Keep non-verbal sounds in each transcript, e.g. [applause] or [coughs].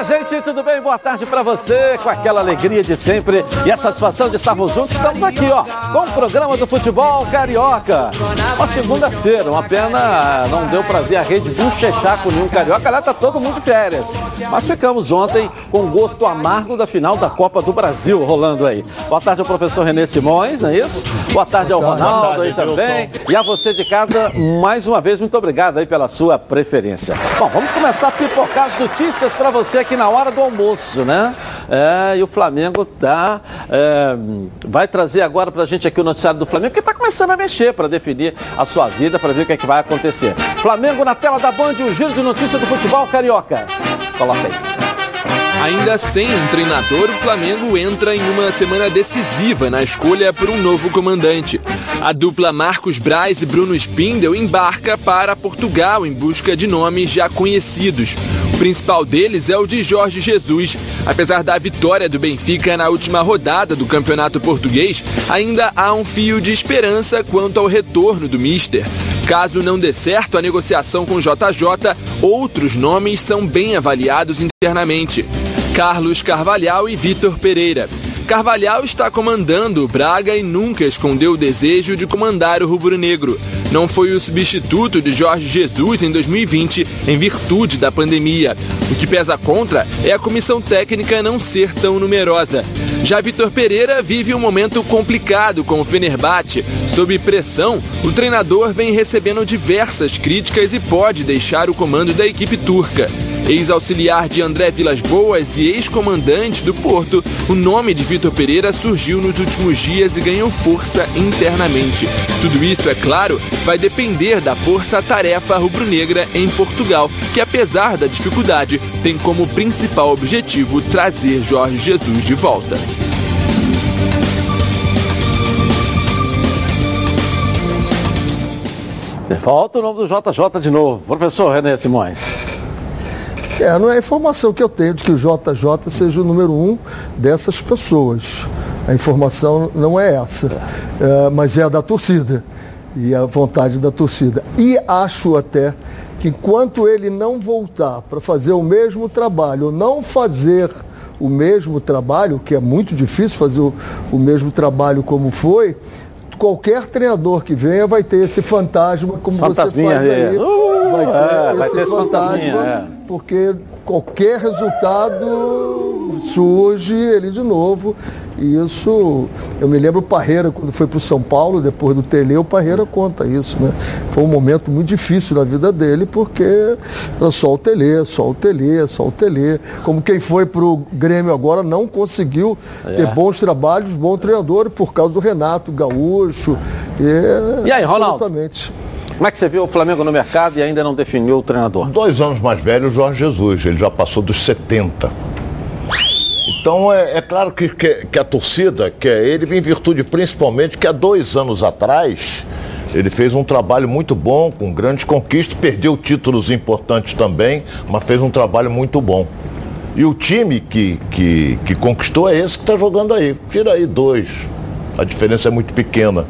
Olá, gente, tudo bem? Boa tarde para você, com aquela alegria de sempre e a satisfação de estarmos juntos. Estamos aqui, ó, com o programa do futebol carioca. Uma segunda-feira, uma pena não deu para ver a rede bochechar com nenhum carioca, lá tá todo mundo de férias. Mas ficamos ontem com o gosto amargo da final da Copa do Brasil rolando aí. Boa tarde ao professor Renê Simões, não é isso? Boa tarde ao Ronaldo aí também. E a você de casa, mais uma vez, muito obrigado aí pela sua preferência. Bom, vamos começar a pipocar as notícias para você aqui na hora do almoço, né? É, e o Flamengo tá, é, vai trazer agora para a gente aqui o noticiário do Flamengo, que está começando a mexer para definir a sua vida, para ver o que, é que vai acontecer. Flamengo na tela da Band, o giro de notícias do futebol carioca. Coloca aí. Ainda sem um treinador, o Flamengo entra em uma semana decisiva na escolha por um novo comandante. A dupla Marcos Braz e Bruno Spindel embarca para Portugal em busca de nomes já conhecidos. O principal deles é o de Jorge Jesus. Apesar da vitória do Benfica na última rodada do Campeonato Português, ainda há um fio de esperança quanto ao retorno do Mister. Caso não dê certo a negociação com JJ, outros nomes são bem avaliados internamente. Carlos Carvalhal e Vitor Pereira. Carvalhal está comandando o Braga e nunca escondeu o desejo de comandar o rubro-negro. Não foi o substituto de Jorge Jesus em 2020 em virtude da pandemia. O que pesa contra é a comissão técnica não ser tão numerosa. Já Vitor Pereira vive um momento complicado com o Fenerbahçe. Sob pressão, o treinador vem recebendo diversas críticas e pode deixar o comando da equipe turca. Ex-auxiliar de André Vilas Boas e ex-comandante do Porto, o nome de Vitor Pereira surgiu nos últimos dias e ganhou força internamente. Tudo isso, é claro, vai depender da força-tarefa rubro-negra em Portugal, que apesar da dificuldade, tem como principal objetivo trazer Jorge Jesus de volta. Falta o nome do JJ de novo. Professor René Simões. É, não é a informação que eu tenho de que o JJ seja o número um dessas pessoas. A informação não é essa, é, mas é a da torcida e a vontade da torcida. E acho até que enquanto ele não voltar para fazer o mesmo trabalho, ou não fazer o mesmo trabalho, que é muito difícil fazer o, o mesmo trabalho como foi, qualquer treinador que venha vai ter esse fantasma, como você faz aí. Uh, vai ter, é, esse, vai ter fantasma, é. Porque qualquer resultado surge ele de novo. E isso, eu me lembro o Parreira, quando foi para o São Paulo, depois do Tele, o Parreira conta isso, né? Foi um momento muito difícil na vida dele, porque era só o Tele, só o Tele, só o Tele. Como quem foi para o Grêmio agora não conseguiu é. ter bons trabalhos, bom treinador, por causa do Renato Gaúcho. E, e aí, Ronaldo? Como é que você viu o Flamengo no mercado e ainda não definiu o treinador? Dois anos mais velho, o Jorge Jesus. Ele já passou dos 70. Então é, é claro que, que, que, a torcida quer ele em virtude principalmente que há dois anos atrás ele fez um trabalho muito bom, com grandes conquistas, perdeu títulos importantes também, mas fez um trabalho muito bom. E o time que, que, que conquistou é esse que está jogando aí. Tira aí dois. A diferença é muito pequena.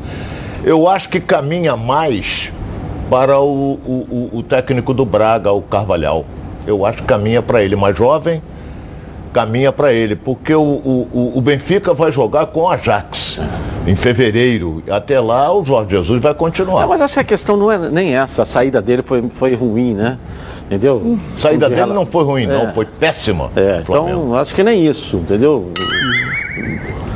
Eu acho que caminha mais para o, o, o técnico do Braga, o Carvalhal. Eu acho que caminha para ele mais jovem, caminha para ele, porque o, o, o, Benfica vai jogar com o Ajax em fevereiro. Até lá o Jorge Jesus vai continuar. Não, mas acho que a questão não é nem essa, a saída dele foi, foi ruim, né? Entendeu? A saída dele não foi ruim, é. não, foi péssima. É, então acho que nem isso, entendeu?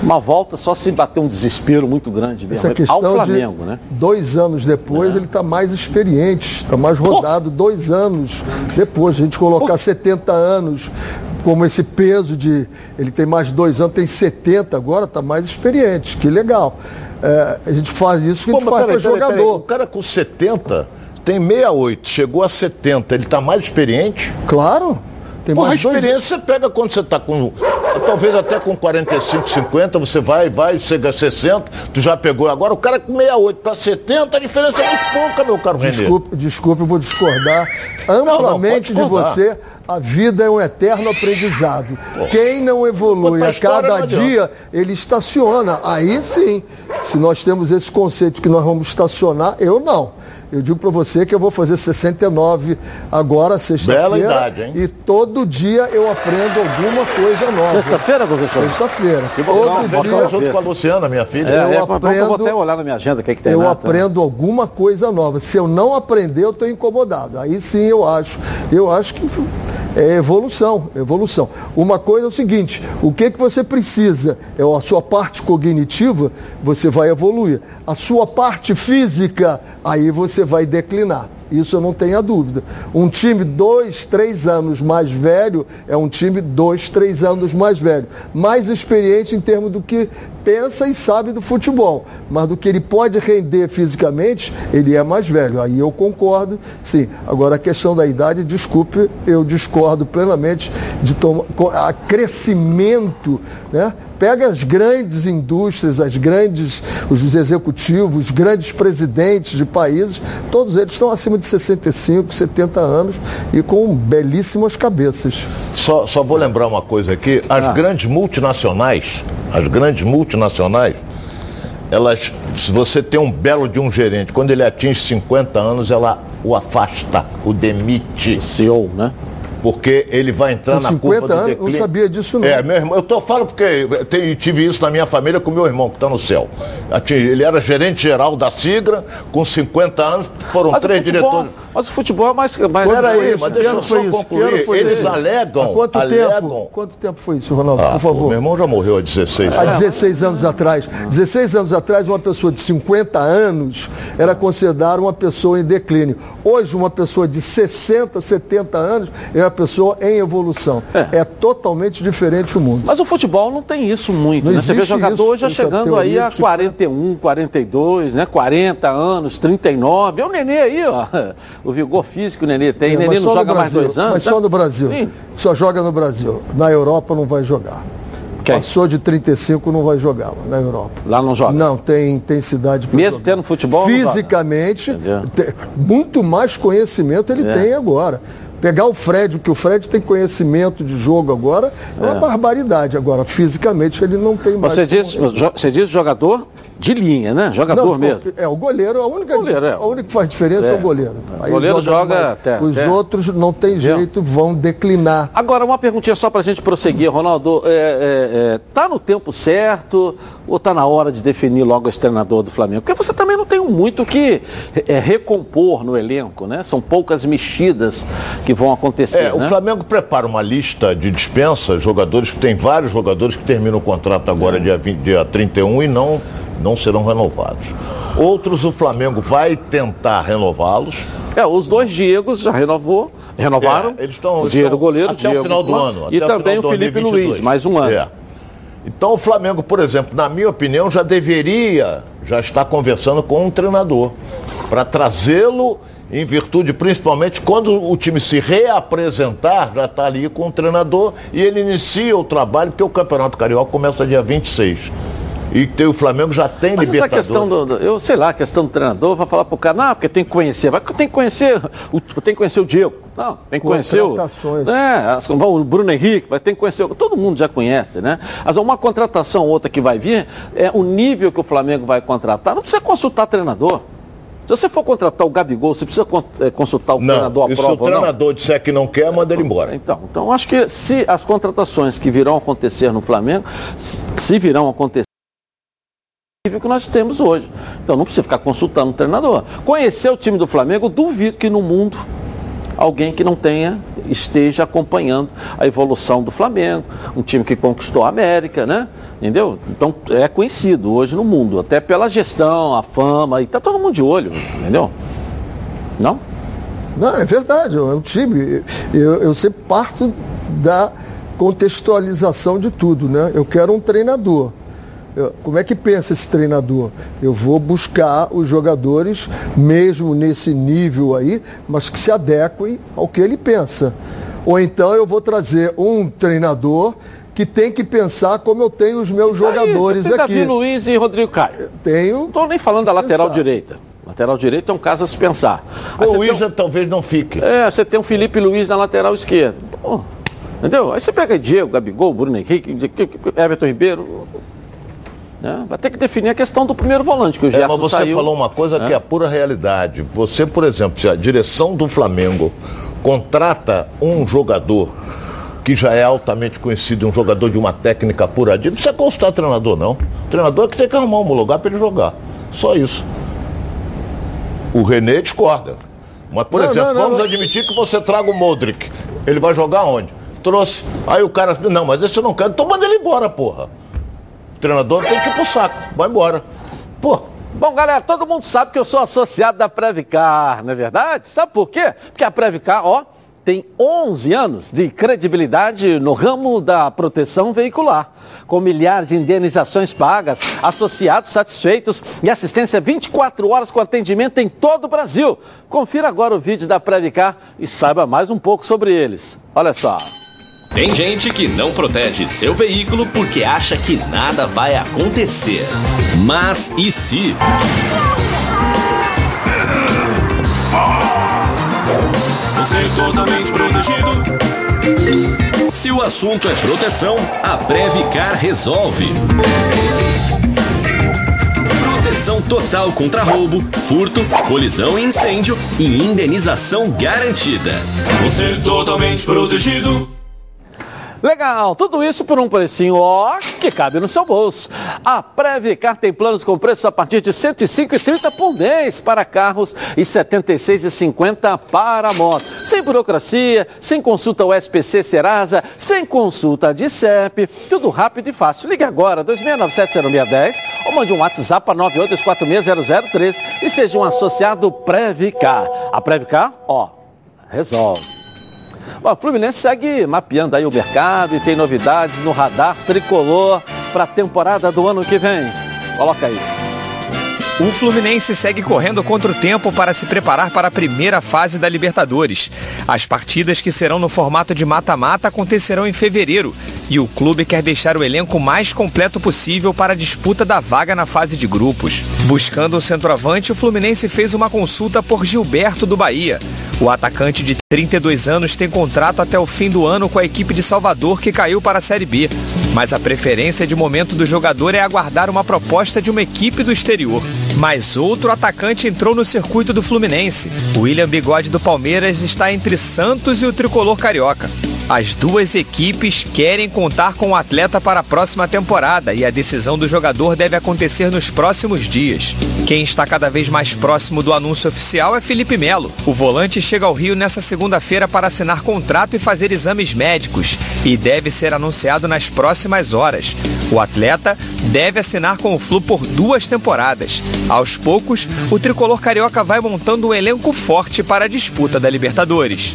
Uma volta só se bater um desespero muito grande mesmo. Essa questão ao Flamengo, de né? Dois anos depois, é. ele está mais experiente, está mais rodado. Oh. Dois anos depois, a gente colocar oh. 70 anos como esse peso de. Ele tem mais de dois anos, tem 70 agora, está mais experiente. Que legal. É, a gente faz isso que Pô, a gente faz para jogador. Peraí, o cara com 70 tem 68, chegou a 70, ele está mais experiente? Claro. Tem Porra, a experiência dois... você pega quando você está com. Talvez até com 45, 50, você vai, vai, chega a 60, tu já pegou. Agora o cara com 68 para 70, a diferença é muito pouca, meu caro Desculpe, Renê. desculpe, eu vou discordar amplamente não, não, de você. A vida é um eterno aprendizado. Pô. Quem não evolui a cada dia, ele estaciona. Aí sim, se nós temos esse conceito que nós vamos estacionar, eu não. Eu digo para você que eu vou fazer 69 agora, sexta-feira. Bela idade, hein? E todo dia eu aprendo alguma coisa nova. Sexta-feira, professor? Sexta-feira. Todo Todo dia junto com a Luciana, minha filha. É, eu é, que eu vou aprendo- até olhar na minha agenda o que, é que tem eu lá, tá? aprendo alguma coisa nova. Se eu não aprender, eu estou incomodado. Aí sim eu acho. Eu acho que é evolução, evolução. Uma coisa é o seguinte, o que, que você precisa? É a sua parte cognitiva, você vai evoluir. A sua parte física, aí você vai declinar. Isso eu não tenho a dúvida. Um time dois, três anos mais velho é um time dois, três anos mais velho. Mais experiente em termos do que pensa e sabe do futebol. Mas do que ele pode render fisicamente, ele é mais velho. Aí eu concordo, sim. Agora a questão da idade, desculpe, eu discordo plenamente de tomar a crescimento, né? Pega as grandes indústrias, as grandes, os executivos, os grandes presidentes de países, todos eles estão acima de 65, 70 anos e com belíssimas cabeças. Só, só vou lembrar uma coisa aqui. As grandes multinacionais, as grandes multinacionais, elas, se você tem um belo de um gerente, quando ele atinge 50 anos, ela o afasta, o demite. CEO, né? Porque ele vai entrar Com na 50 curva do anos, declínio. não sabia disso não. É, meu irmão, eu tô falando porque eu te- tive isso na minha família com meu irmão, que está no céu. Ele era gerente geral da Sigra, com 50 anos, foram Mas três futebol, diretores. mas o futebol é mais... mais Quando Pera foi aí, isso? mas Que deixa eu só concluir. Eles isso? alegam- Há quanto alegam- tempo? Quanto tempo foi isso, Ronaldo? Ah, por pô, favor. meu irmão já morreu há 16 Há anos. 16 anos atrás. 16 anos atrás, uma pessoa de 50 anos era considerada uma pessoa em declínio. Hoje, uma pessoa de 60, 70 anos é pessoa em evolução. É, totalmente diferente o mundo. Mas o futebol não tem isso muito, Não né? Você vê jogador isso, já essa chegando aí a de 41, 42, né? 40 anos, 39. É o Nenê aí, ó. O vigor físico o Nenê tem. É, o Nenê não joga mais Brasil, dois anos. Mas né? só no Brasil. Sim. Só joga no Brasil. Na Europa não vai jogar. Quem? Passou de 35 não vai jogar lá na Europa. Lá não joga. Não, tem intensidade para Mesmo tendo futebol. Fisicamente, Entendeu? te- muito mais conhecimento ele É. tem agora. Pegar o Fred, que o Fred tem conhecimento de jogo agora, é uma barbaridade. Agora, fisicamente, ele não tem mais. Você jo- você diz jogador de linha, né? Jogador Não, mesmo. É, o goleiro, a única, Goleiro, é. a única que faz diferença é, É. o goleiro. O goleiro joga mais. até- Os até- outros não tem jeito, vão declinar. Agora, uma perguntinha só para a gente prosseguir, Ronaldo. É, é, é, tá no tempo certo ou tá na hora de definir logo esse treinador do Flamengo? Porque você também não tem muito o que é, recompor no elenco, né? São poucas mexidas que vão acontecer, É, o né? Flamengo prepara uma lista de dispensa, jogadores, tem vários jogadores que terminam o contrato agora dia, 20, dia 31 e não, não serão renovados. Outros o Flamengo vai tentar renová-los. É, os dois Diegos já renovou, renovaram. É, eles estão o Diego goleiro, até Diego o final do ano. E até também final o de Felipe 2022. Luiz, mais um ano. É. Então o Flamengo, por exemplo, na minha opinião, já deveria já estar conversando com um treinador para trazê-lo em virtude, principalmente quando o time se reapresentar, já está ali com o treinador e ele inicia o trabalho, porque o Campeonato Carioca começa dia 26. E tem, o Flamengo já tem Mas essa questão do, do- eu sei lá, a questão do treinador, vai falar pro cara, não, porque tem que conhecer, vai tem que conhecer, o, tem que conhecer o Diego. Não, tem que conhecer o, Contratações. é, as- o Bruno Henrique, vai ter que conhecer, o- todo mundo já conhece, né? Mas uma contratação ou outra que vai vir, é o nível que o Flamengo vai contratar, não precisa consultar treinador. Se você for contratar o Gabigol, você precisa eh, consultar o treinador Não, à e se o prova ou não? treinador disser que não quer, manda ele embora. Então, então acho que se as contratações que virão acontecer no Flamengo, se virão acontecer é que nós temos hoje. Então não precisa ficar consultando o treinador. Conhecer o time do Flamengo, duvido que no mundo alguém que não tenha esteja acompanhando a evolução do Flamengo, um time que conquistou a América, né? Entendeu? Então é conhecido hoje no mundo, até pela gestão, a fama, e tá todo mundo de olho, entendeu? Não? Não, é verdade, é um time. Eu, eu sempre parto da contextualização de tudo, né? Eu quero um treinador. Como é que pensa esse treinador? Eu vou buscar os jogadores, mesmo nesse nível aí, mas que se adequem ao que ele pensa. Ou então eu vou trazer um treinador que tem que pensar como eu tenho os meus jogadores Aí, você tem aqui. Davi Luiz e Rodrigo Caio. Tenho Não estou nem falando da lateral Pensar. direita. Lateral direita é um caso a se pensar. Aí O tem Isla talvez não fique. um- é, você tem um Felipe Luiz na lateral esquerda. Entendeu? Aí você pega Diego, Gabigol, Bruno Henrique, Everton Ribeiro. Né? Vai ter que definir a questão do primeiro volante, que o Gerson é, mas você saiu, falou uma coisa né? que é a pura realidade. Você, por exemplo, se a direção do Flamengo contrata um jogador que já é altamente conhecido, um jogador de uma técnica apuradinha, não precisa constar treinador, não. O treinador é que tem que arrumar um lugar para ele jogar. Só isso. O René discorda. Mas, por Não, exemplo, não, não, vamos não. admitir que você traga o Modric. Ele vai jogar onde? Trouxe. Aí o cara, não, mas esse eu não quero. Então manda ele embora, porra. Treinador tem que ir pro saco. Vai embora. Pô, Bom, galera, todo mundo sabe que eu sou associado da Previcar, não é verdade? Sabe por quê? Porque a Previcar, ó, tem 11 anos de credibilidade no ramo da proteção veicular. Com milhares de indenizações pagas, associados satisfeitos e assistência 24 horas com atendimento em todo o Brasil. Confira agora o vídeo da Previcar e saiba mais um pouco sobre eles. Olha só. Tem gente que não protege seu veículo porque acha que nada vai acontecer. Mas e se? Você é totalmente protegido. Se o assunto é proteção, a Previcar resolve. Proteção total contra roubo, furto, colisão e incêndio e indenização garantida. Você é totalmente protegido. Legal, tudo isso por um precinho, ó, que cabe no seu bolso. A Previcar tem planos com preços a partir de R$ 105,30 por mês para carros e R$ 76,50 para moto. Sem burocracia, sem consulta ao SPC Serasa, sem consulta de CEP, tudo rápido e fácil. Ligue agora, 2697-0610 ou mande um WhatsApp para 982460013 e seja um associado Previcar. A Previcar, ó, resolve. Bom, o Fluminense segue mapeando aí o mercado e tem novidades no radar tricolor para a temporada do ano que vem. Coloca aí. O Fluminense segue correndo contra o tempo para se preparar para a primeira fase da Libertadores. As partidas que serão no formato de mata-mata acontecerão em fevereiro e o clube quer deixar o elenco mais completo possível para a disputa da vaga na fase de grupos. Buscando o centroavante, o Fluminense fez uma consulta por Gilberto do Bahia. O atacante de 32 anos tem contrato até o fim do ano com a equipe de Salvador que caiu para a Série B. Mas a preferência de momento do jogador é aguardar uma proposta de uma equipe do exterior. Mas outro atacante entrou no circuito do Fluminense. William Bigode do Palmeiras está entre Santos e o tricolor carioca. As duas equipes querem contar com o atleta para a próxima temporada e a decisão do jogador deve acontecer nos próximos dias. Quem está cada vez mais próximo do anúncio oficial é Felipe Melo. O volante chega ao Rio nessa segunda-feira para assinar contrato e fazer exames médicos e deve ser anunciado nas próximas horas. O atleta deve assinar com o Flu por duas temporadas. Aos poucos, o tricolor carioca vai montando um elenco forte para a disputa da Libertadores.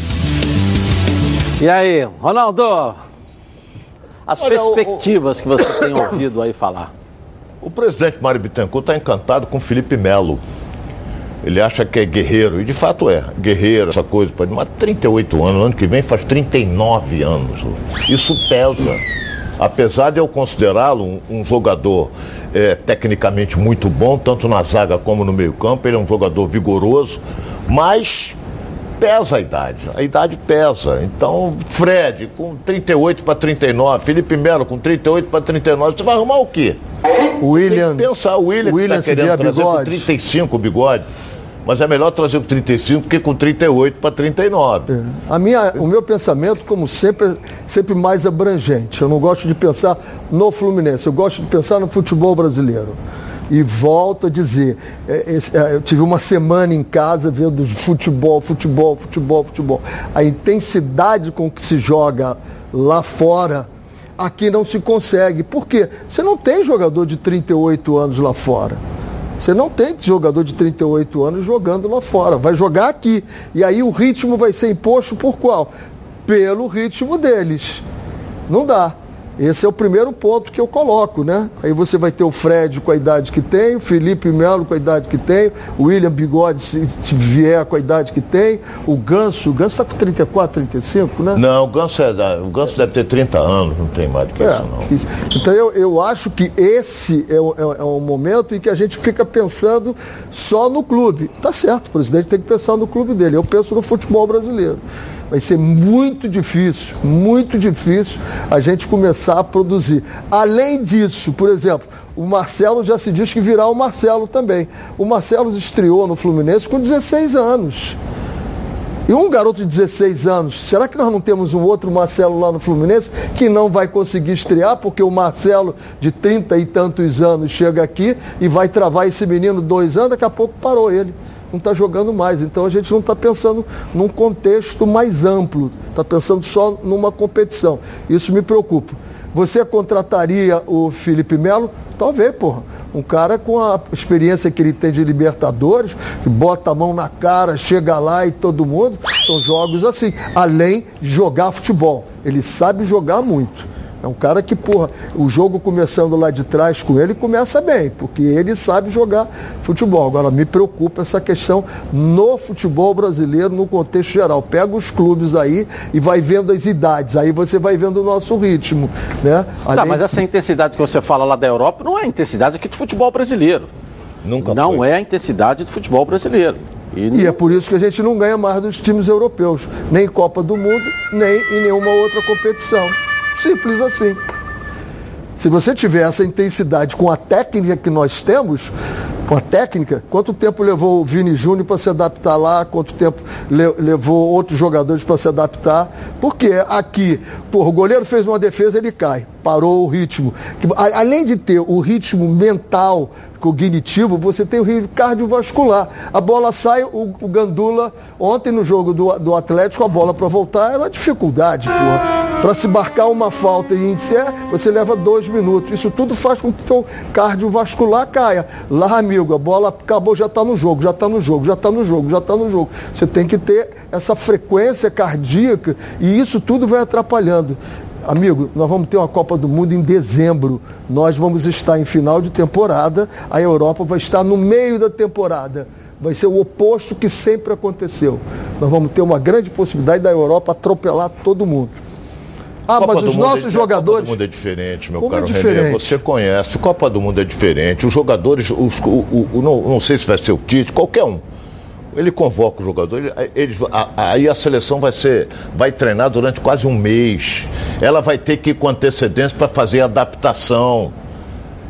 E aí, Ronaldo? As Olha, o- perspectivas que você tem ouvido aí falar. O presidente Mário Bittencourt está encantado com Felipe Melo. Ele acha que é guerreiro, e de fato é, guerreiro, essa coisa, pode, mas 38 anos, ano que vem faz 39 anos. Isso pesa. Apesar de eu considerá-lo um, um jogador é, tecnicamente muito bom, tanto na zaga como no meio-campo, ele é um jogador vigoroso, mas pesa a idade. A idade pesa. Então, Fred com 38 para 39, Felipe Melo com 38 para 39, você vai arrumar o quê? William. Tem que pensar, o William, William que se tá querendo trazer com bigode. 35 o bigode. Mas é melhor trazer com 35 que com 38 para 39. A minha, o meu pensamento, como sempre, é sempre mais abrangente. Eu não gosto de pensar no Fluminense, eu gosto de pensar no futebol brasileiro. E volto a dizer, é, é, eu tive uma semana em casa vendo futebol, futebol, futebol, futebol. A intensidade com que se joga lá fora, aqui não se consegue. Por quê? Você não tem jogador de 38 anos lá fora. Você não tem jogador de 38 anos jogando lá fora. Vai jogar aqui. E aí o ritmo vai ser imposto por qual? Pelo ritmo deles. Não dá. Esse é o primeiro ponto que eu coloco, né? Aí você vai ter o Fred com a idade que tem, o Felipe Melo com a idade que tem, o William Bigode, se vier com a idade que tem, o Ganso, o Ganso está com 34, 35, né? Não, o Ganso, é o Ganso deve ter 30 anos, não tem mais do que É, isso não. isso. Então eu, eu acho que esse é o, é, é o momento em que a gente fica pensando só no clube. Tá certo, o presidente tem que pensar no clube dele. Eu penso no futebol brasileiro. Vai ser muito difícil, muito difícil a gente começar a produzir. Além disso, por exemplo, o Marcelo já se diz que virá o Marcelo também. O Marcelo estreou no Fluminense com 16 anos. E um garoto de 16 anos, será que nós não temos um outro Marcelo lá no Fluminense que não vai conseguir estrear porque o Marcelo de 30 e tantos anos chega aqui e vai travar esse menino dois anos, daqui a pouco parou ele. Não está jogando mais. Então a gente não está pensando num contexto mais amplo, está pensando só numa competição. Isso me preocupa. Você contrataria o Felipe Melo? Talvez, porra. Um cara com a experiência que ele tem de Libertadores, que bota a mão na cara, chega lá e todo mundo. São jogos assim. Além de jogar futebol. Ele sabe jogar muito. É um cara que, porra, o jogo começando lá de trás com ele começa bem, porque ele sabe jogar futebol. Agora, me preocupa essa questão no futebol brasileiro, no contexto geral. Pega os clubes aí e vai vendo as idades, aí você vai vendo o nosso ritmo, né? Além... Não, mas essa intensidade que você fala lá da Europa não é a intensidade aqui do futebol brasileiro. Nunca Não foi. é a intensidade do futebol brasileiro. E, e é por isso que a gente não ganha mais dos times europeus, nem Copa do Mundo, nem em nenhuma outra competição. Simples assim. Se você tiver essa intensidade com a técnica que nós temos, com a técnica, quanto tempo levou o Vini Júnior para se adaptar lá, quanto tempo le levou outros jogadores para se adaptar? Porque aqui, porra, o goleiro fez uma defesa, ele cai, parou o ritmo. Além de ter o ritmo mental, cognitivo, você tem o ritmo cardiovascular. A bola sai, o, o Gandula, ontem no jogo do, do Atlético, a bola para voltar era uma dificuldade, porra. Para se marcar uma falta e iniciar, você leva dois minutos. Isso tudo faz com que o teu cardiovascular caia. Lá, amigo, a bola acabou, já está no jogo, já está no jogo, já está no jogo, já está no jogo. Você tem que ter essa frequência cardíaca e isso tudo vai atrapalhando. Amigo, nós vamos ter uma Copa do Mundo em dezembro. Nós vamos estar em final de temporada, a Europa vai estar no meio da temporada. Vai ser o oposto que sempre aconteceu. Nós vamos ter uma grande possibilidade da Europa atropelar todo mundo. Ah, Copa mas os nossos é, jogadores. Copa do Mundo é diferente, meu Como caro é diferente? René. Você conhece. Copa do Mundo é diferente. Os jogadores, os, o, o, o, não, não sei se vai ser o Tite, qualquer um. Ele convoca o jogador, ele, aí a seleção vai ser, vai treinar durante quase um mês. Ela vai ter que ir com antecedência para fazer adaptação.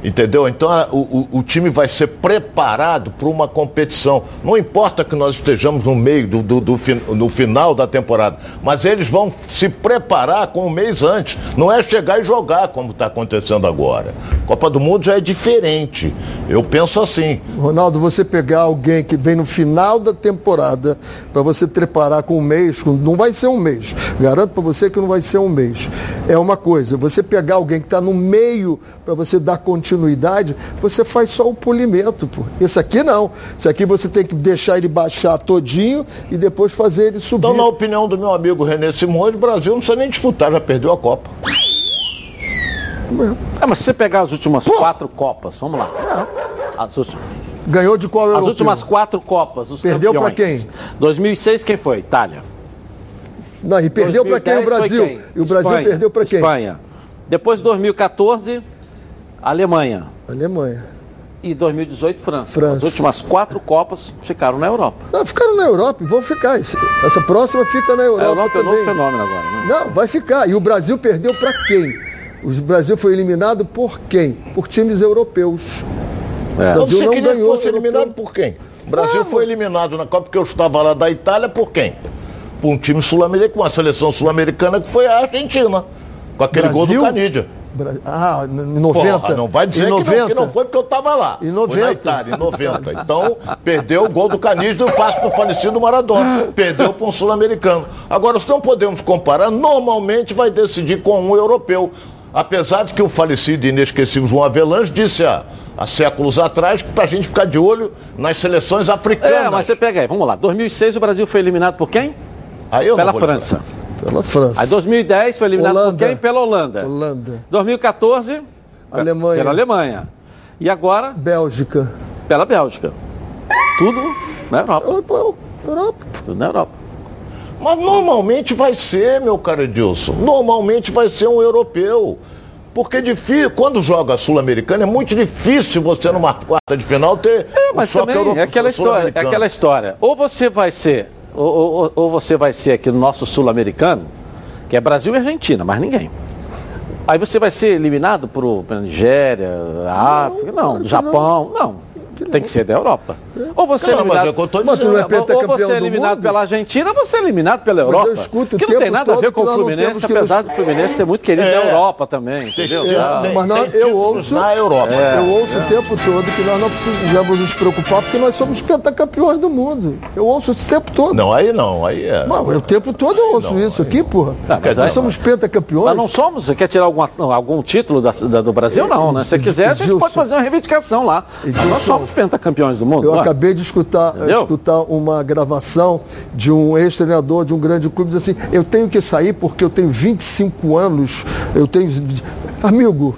Entendeu? Então a, o, o, time vai ser preparado para uma competição. Não importa que nós estejamos no meio do, do, do, no final da temporada, mas eles vão se preparar com um mês antes. Não é chegar e jogar como está acontecendo agora. Copa do Mundo já é diferente. Eu penso assim. Ronaldo, você pegar alguém que vem no final da temporada para você preparar com um mês, não vai ser um mês. Garanto para você que não vai ser um mês. É uma coisa. Você pegar alguém que está no meio para você dar continuidade continuidade, você faz só o polimento, pô. Esse aqui não. Esse aqui você tem que deixar ele baixar todinho e depois fazer ele subir. Então, na opinião do meu amigo René Simões, o Brasil não precisa nem disputar, já perdeu a Copa. É, mas se você pegar as últimas pô. quatro Copas, vamos lá. É. As últimas... Ganhou de qual As últimas quatro Copas, os Perdeu para quem? 2006 quem foi? Itália. Não, e perdeu para quem o Brasil? Quem? E o Brasil Espanha. perdeu para quem? Espanha. Depois de 2014, Alemanha. Alemanha. E 2018, França. França. As últimas quatro Copas ficaram na Europa. Não, ficaram na Europa e vão ficar. Essa próxima fica na Europa. A Europa também. é novo fenômeno agora, né? Não, vai ficar. E o Brasil perdeu para quem? O Brasil foi eliminado por quem? Por times europeus. É. O Brasil não, não ganhou. fosse eliminado por quem? O Brasil não. foi eliminado na Copa porque eu estava lá da Itália por quem? Por um time sul-americano, uma seleção sul-americana que foi a Argentina. Com aquele Brasil? gol do Canidia. Ah, em 90. Porra, não vai dizer em 90. Que, não, que não foi porque eu estava lá. Em 90. Foi na Itália, em 90. Então, perdeu o gol do Canis e o passe do falecido Maradona. Perdeu para um sul-americano. Agora, se não podemos comparar, normalmente vai decidir com um europeu. Apesar de que o falecido e inesquecível João Avelange disse há, há séculos atrás que para a gente ficar de olho nas seleções africanas. É, mas você pega aí, vamos lá. 2006 o Brasil foi eliminado por quem? Aí eu Pela França. Lembrar. Pela França. Aí 2010 foi eliminado Holanda. por quem? Pela Holanda. Holanda. 2014 Alemanha. Pela Alemanha. E agora? Bélgica. Pela Bélgica. Tudo na Europa. Europa. Tudo na Europa. Mas normalmente vai ser, meu caro Edilson. Normalmente vai ser um europeu. Porque difícil, quando joga Sul-Americana, é muito difícil você numa quarta de final ter é, mas um também, europeu. É aquela história, é aquela história. Ou você vai ser ou, ou, ou você vai ser aqui no nosso sul-americano, que é Brasil e Argentina, mas ninguém. Aí você vai ser eliminado por Nigéria, África, não, Japão, não. Tem que ser da Europa. Ou você é eliminado, mas eu tô mas dizendo, ou- é você é do eliminado pela Argentina, ou você é eliminado pela Mas Europa. eu escuto o que não tem nada a ver com o não Fluminense, apesar do Fluminense ser muito querido É. na Europa também, entendeu? Tem- mas nós- eu ouço- na Europa. Eu ouço o tempo todo que nós não precisamos nos preocupar porque nós somos pentacampeões do mundo. Eu ouço isso o tempo todo. Não, aí não, aí é. Não, o tempo todo eu ouço isso aqui, porra. Ah, mas nós aí- somos pentacampeões. Mas não somos, você quer tirar alguma- algum título da- da- do Brasil? Não, né? Se você quiser, a gente pode fazer uma reivindicação lá. Mas nós somos pentacampeões do mundo. Acabei de escutar, Entendeu? escutar uma gravação de um ex-treinador de um grande clube diz assim, eu tenho que sair porque eu tenho 25 anos, eu tenho. Amigo,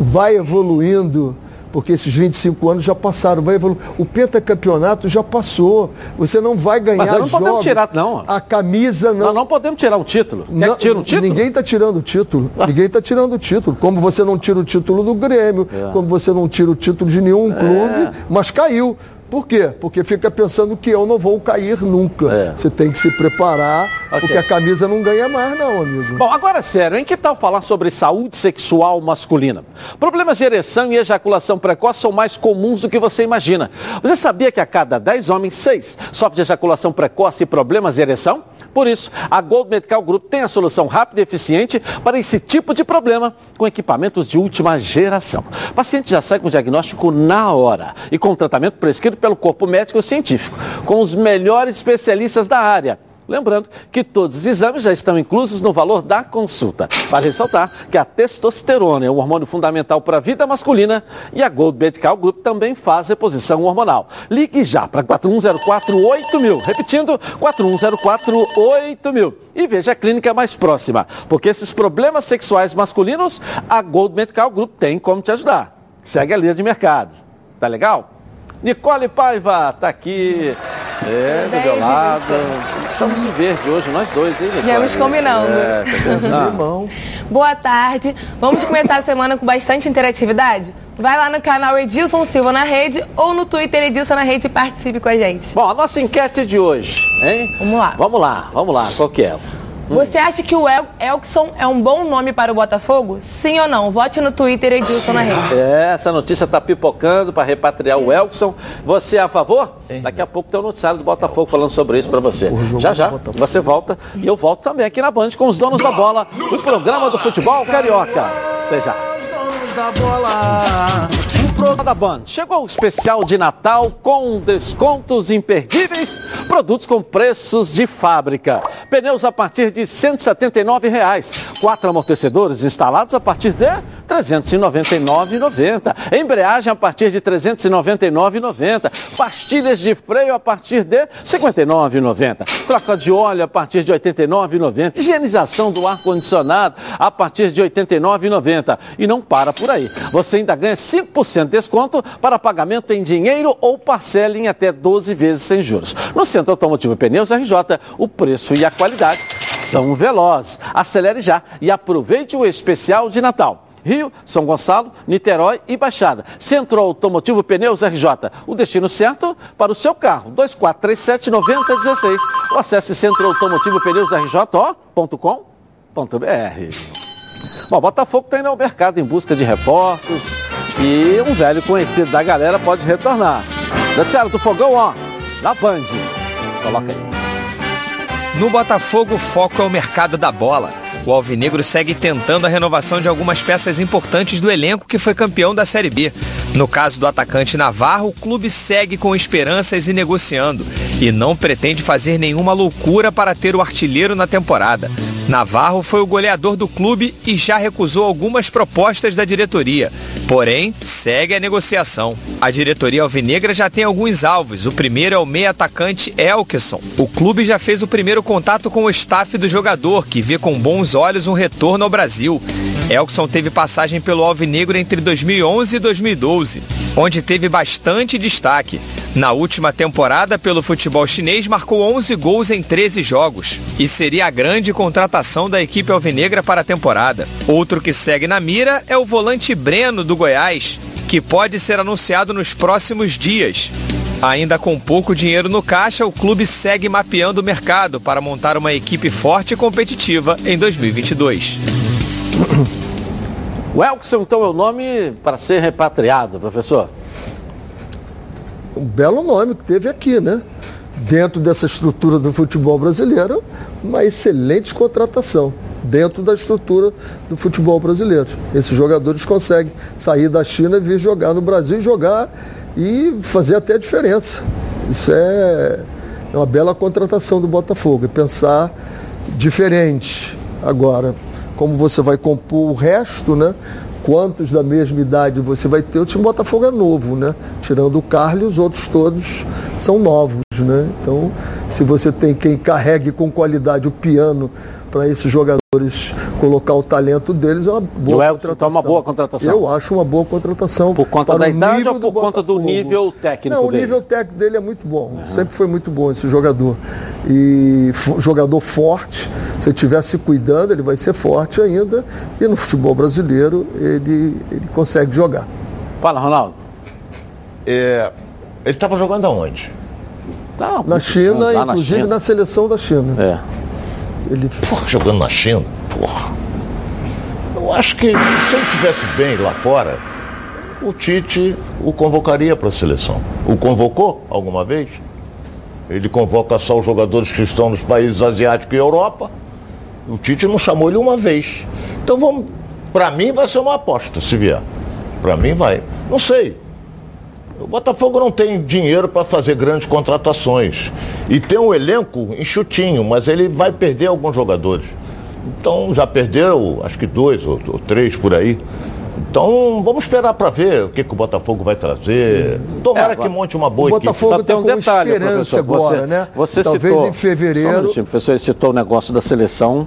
vai evoluindo. Porque esses 25 anos já passaram, vai evoluir. O pentacampeonato já passou. Você não vai ganhar Mas não podemos jogos. tirar, não. A camisa não. Nós não podemos tirar um título. Quer Não, que tire um título? Ninguém está tirando o título. Ninguém está tirando o título. Como você não tira o título do Grêmio, É. como você não tira o título de nenhum clube, mas caiu. Por quê? Porque fica pensando que eu não vou cair nunca. É. Você tem que se preparar, porque a camisa não ganha mais, não, amigo. Bom, agora é sério, em que tal falar sobre saúde sexual masculina? Problemas de ereção e ejaculação precoce são mais comuns do que você imagina. Você sabia que a cada 10 homens, 6 sofrem de ejaculação precoce e problemas de ereção? Por isso, a Gold Medical Group tem a solução rápida e eficiente para esse tipo de problema com equipamentos de última geração. O paciente já sai com o diagnóstico na hora e com tratamento prescrito pelo corpo médico científico, com os melhores especialistas da área. Lembrando que todos os exames já estão inclusos no valor da consulta. Vale ressaltar que a testosterona é um hormônio fundamental para a vida masculina e a Gold Medical Group também faz reposição hormonal. Ligue já para 41048000. Repetindo, 41048000. E veja a clínica mais próxima, porque esses problemas sexuais masculinos, a Gold Medical Group tem como te ajudar. Segue a linha de mercado. Tá legal? Nicole Paiva tá aqui. É, do bem, meu Gilson? lado. Estamos em verde hoje, nós dois, hein, Nicole? Viemos combinando. É, tá? Ah, Irmão. Boa tarde. Vamos começar a semana com bastante interatividade? Vai lá no canal Edilson Silva na rede ou no Twitter Edilson na rede e participe com a gente. Bom, a nossa enquete de hoje, hein? Vamos lá. Vamos lá, vamos lá, qual que é? Você acha que o El Elkson é um bom nome para o Botafogo? Sim ou não? Vote no Twitter Edilson na rede. É, essa notícia tá pipocando para repatriar o Elkson. Você é a favor? Daqui a pouco tem o noticiário do Botafogo falando sobre isso para você. Já já, você volta e eu volto também aqui na Band com os donos da bola, o programa do futebol carioca. Até já. da Band. Chegou o especial de Natal com descontos imperdíveis, produtos com preços de fábrica. Pneus a partir de 179 reais. Quatro amortecedores instalados a partir de R$ 399,90. Embreagem a partir de R$ 399,90. Pastilhas de freio a partir de R$ 59,90. Troca de óleo a partir de R$ 89,90. Higienização do ar-condicionado a partir de R$ 89,90. E não para por aí. Você ainda ganha 5% de desconto para pagamento em dinheiro ou parcela em até 12 vezes sem juros. No Centro Automotivo Pneus RJ, o preço e a qualidade são velozes. Acelere já e aproveite o especial de Natal. Rio, São Gonçalo, Niterói e Baixada. Centro Automotivo Pneus RJ. O destino certo para o seu carro. 2437-9016. Ou acesse centroautomotivopneusrj.com.br. Bom, Botafogo está indo ao mercado em busca de reforços e um velho conhecido da galera pode retornar. Noticiário do Fogão, ó, na Band. Coloca aí. No Botafogo, o foco é o mercado da bola. O Alvinegro segue tentando a renovação de algumas peças importantes do elenco que foi campeão da Série B. No caso do atacante Navarro, o clube segue com esperanças e negociando. E não pretende fazer nenhuma loucura para ter o artilheiro na temporada. Navarro foi o goleador do clube e já recusou algumas propostas da diretoria. Porém, segue a negociação. A diretoria alvinegra já tem alguns alvos. O primeiro é o meia atacante Elkeson. O clube já fez o primeiro contato com o staff do jogador, que vê com bons olhos um retorno ao Brasil. Elkson teve passagem pelo Alvinegro entre 2011 e 2012, onde teve bastante destaque. Na última temporada, pelo futebol chinês, marcou 11 gols em 13 jogos e seria a grande contratação da equipe alvinegra para a temporada. Outro que segue na mira é o volante Breno do Goiás, que pode ser anunciado nos próximos dias. Ainda com pouco dinheiro no caixa, o clube segue mapeando o mercado para montar uma equipe forte e competitiva em 2022. O Elkson, então, é o nome para ser repatriado, professor? Um belo nome que teve aqui, né? Dentro dessa estrutura do futebol brasileiro, uma excelente contratação dentro da estrutura do futebol brasileiro. Esses jogadores conseguem sair da China e vir jogar no Brasil jogar e fazer até a diferença. Isso é uma bela contratação do Botafogo. Pensar diferente. Agora, como você vai compor o resto, né? Quantos da mesma idade você vai ter? O time Botafogo é novo, né? Tirando o Carlos, os outros todos são novos, né? Então, se você tem quem carregue com qualidade o piano para esses jogadores colocar o talento deles é uma boa e o Everton tá uma boa contratação. Eu acho uma boa contratação. Por conta da idade ou por conta do nível técnico Não, dele? o nível técnico dele é muito bom. Uhum. Sempre foi muito bom esse jogador. E jogador forte, se ele estiver se cuidando, ele vai ser forte ainda. E no futebol brasileiro ele, ele consegue jogar. Fala, Ronaldo. É, ele estava jogando aonde? Não, na China, inclusive na, China. na seleção da China. É. Ele Porra, jogando na China, porra. Eu acho que se ele tivesse bem lá fora, o Tite o convocaria para a seleção. O convocou alguma vez? Ele convoca só os jogadores que estão nos países asiáticos e Europa. O Tite não chamou ele uma vez. Então vamos. Para mim vai ser uma aposta, se vier. Para mim vai. Não sei. O Botafogo não tem dinheiro para fazer grandes contratações. E tem um elenco enxutinho, mas ele vai perder alguns jogadores. Então já perdeu, acho que dois ou, ou três por aí. Então vamos esperar para ver o que, que o Botafogo vai trazer. Tomara é, que monte uma boa o Botafogo equipe. Botafogo tem um detalhe, esperança agora, você, né? Você Talvez citou, em fevereiro. Um professor citou o negócio da seleção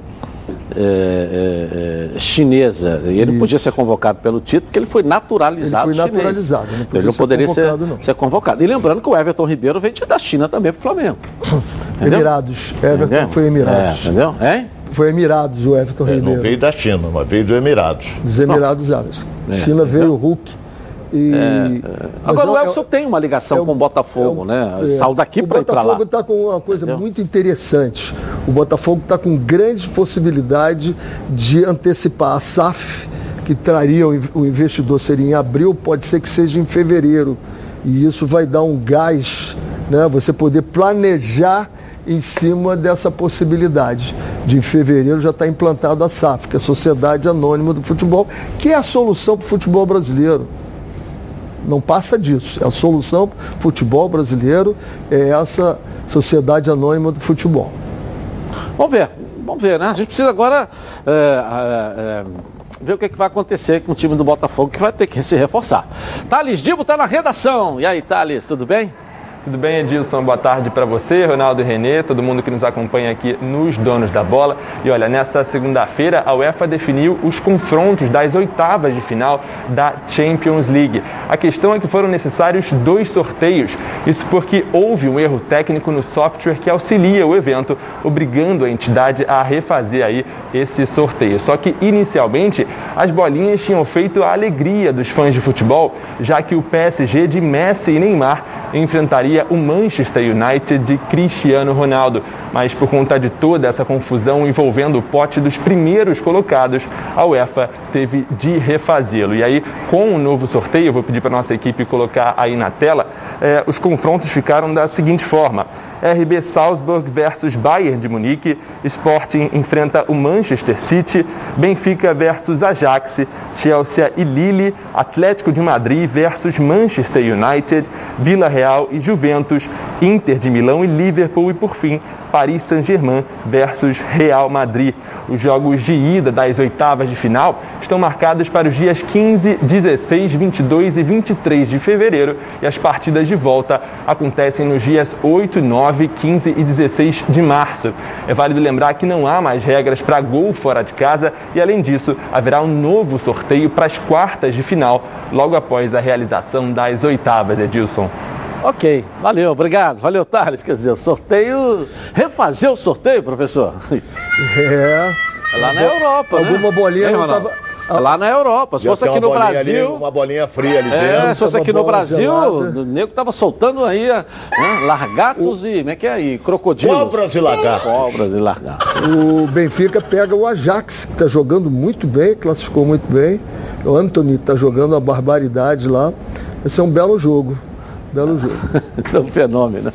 é, é, chinesa. E ele Isso. podia ser convocado pelo título, porque ele foi naturalizado. Ele foi naturalizado, não, ele não poderia ser, não. ser, convocado. E lembrando que o Everton Ribeiro veio da China também para o Flamengo. [laughs] Emirados. Everton entendeu? foi Emirados. É, entendeu? Hein? Foi Emirados o Everton é, Ribeiro. Não veio da China, mas veio dos Emirados. Dos Emirados Árabes. É, China veio o Hulk. E... É, Agora o Elson tem uma ligação com o Botafogo, né? Saiu daqui para ir para lá. O Botafogo está com uma coisa Entendeu? muito interessante. O Botafogo está com grande possibilidade de antecipar a SAF, que traria o investidor seria em abril, pode ser que seja em fevereiro. E isso vai dar um gás, né? Você poder planejar em cima dessa possibilidade de em fevereiro já estar tá implantado a SAF, que é a Sociedade Anônima do Futebol, que é a solução para o futebol brasileiro. Não passa disso. É a solução para o futebol brasileiro, é essa sociedade anônima do futebol. Vamos ver, vamos ver, né? A gente precisa agora é, é, ver o que, é que vai acontecer com o time do Botafogo, que vai ter que se reforçar. Thales Dibo está na redação. E aí, Thales, tudo bem? Tudo bem, Edilson? Boa tarde para você, Ronaldo e Renê, todo mundo que nos acompanha aqui nos Donos da Bola. E olha, nessa segunda-feira, a UEFA definiu os confrontos das oitavas de final da Champions League. A questão é que foram necessários dois sorteios. Isso porque houve um erro técnico no software que auxilia o evento, obrigando a entidade a refazer aí esse sorteio. Só que inicialmente as bolinhas tinham feito a alegria dos fãs de futebol, já que o PSG de Messi e Neymar enfrentaria o Manchester United de Cristiano Ronaldo. Mas por conta de toda essa confusão envolvendo o pote dos primeiros colocados, a UEFA teve de refazê-lo. E aí, com o novo sorteio, vou pedir para nossa equipe colocar aí na tela, eh, os confrontos ficaram da seguinte forma. RB Salzburg versus Bayern de Munique, Sporting enfrenta o Manchester City, Benfica versus Ajax, Chelsea e Lille, Atlético de Madrid versus Manchester United, Vila Real e Juventus, Inter de Milão e Liverpool e por fim Paris Saint-Germain versus Real Madrid. Os jogos de ida das oitavas de final estão marcados para os dias 15, 16, 22 e 23 de fevereiro e as partidas de volta acontecem nos dias 8, 9, 15 e 16 de março. É válido lembrar que não há mais regras para gol fora de casa e, além disso, haverá um novo sorteio para as quartas de final logo após a realização das oitavas, Edilson. Ok, valeu, obrigado. Valeu, Thales. Quer dizer, o sorteio. Refazer o sorteio, professor? É. Lá na Europa. Alguma né? bolinha não estava. Lá na Europa. Se fosse aqui no bolinha ali, Brasil. uma bolinha fria ali É, dentro. se fosse aqui no Brasil, gelada. o nego tava soltando aí né, largatos e. Como é que é aí? Crocodilos. Cobras e lagartos. Cobras e largatos. O Benfica pega o Ajax, que está jogando muito bem, classificou muito bem. O Anthony está jogando uma barbaridade lá. Vai ser um belo jogo. Belo jogo. [laughs] É um fenômeno.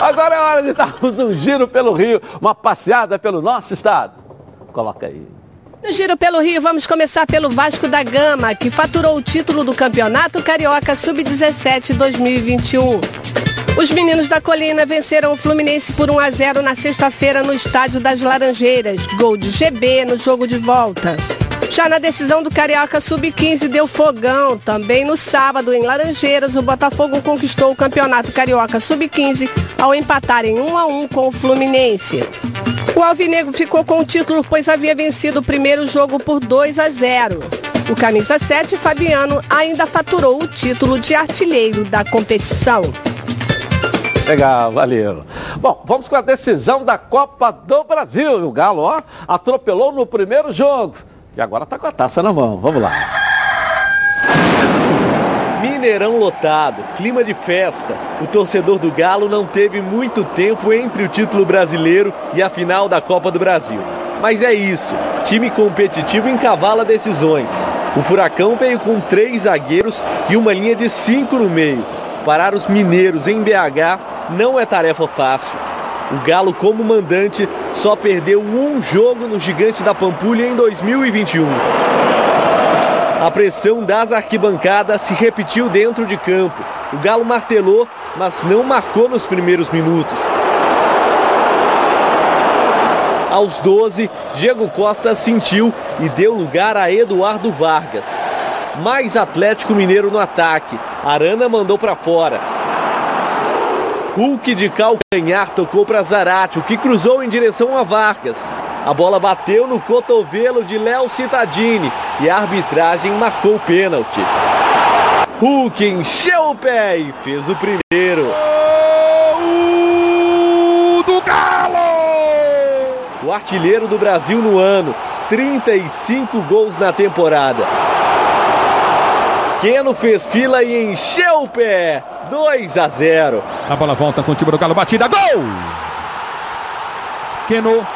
Agora é hora de darmos um giro pelo Rio, uma passeada pelo nosso estado. Coloca aí. No Giro pelo Rio, vamos começar pelo Vasco da Gama, que faturou o título do Campeonato Carioca Sub-17 2021. Os meninos da Colina venceram o Fluminense por 1 a 0 na sexta-feira no Estádio das Laranjeiras. Gol de GB no jogo de volta. Já na decisão do Carioca Sub-15 deu fogão. Também no sábado, em Laranjeiras, o Botafogo conquistou o Campeonato Carioca Sub-15 ao empatar em 1 a 1 com o Fluminense. O Alvinegro ficou com o título, pois havia vencido o primeiro jogo por 2 a 0. O camisa 7, Fabiano, ainda faturou o título de artilheiro da competição. Legal, valeu. Bom, vamos com a decisão da Copa do Brasil. O Galo, ó, atropelou no primeiro jogo. E agora tá com a taça na mão. Vamos lá. Mineirão lotado, clima de festa. O torcedor do Galo não teve muito tempo entre o título brasileiro e a final da Copa do Brasil. Mas é isso, time competitivo encavala decisões. O Furacão veio com três zagueiros e uma linha de cinco no meio. Parar os mineiros em BH não é tarefa fácil. O Galo, como mandante, só perdeu um jogo no Gigante da Pampulha em 2021. A pressão das arquibancadas se repetiu dentro de campo. O Galo martelou, mas não marcou nos primeiros minutos. Aos 12, Diego Costa sentiu e deu lugar a Eduardo Vargas. Mais Atlético Mineiro no ataque. Arana mandou para fora. Hulk de calcanhar tocou para Zarate, o que cruzou em direção a Vargas. A bola bateu no cotovelo de Léo Cittadini e a arbitragem marcou o pênalti. Hulk encheu o pé e fez o primeiro. Gol do Galo! O artilheiro do Brasil no ano, 35 gols na temporada. Keno fez fila e encheu o pé. 2 a 0. A bola volta com o time do Galo, batida, gol! Keno,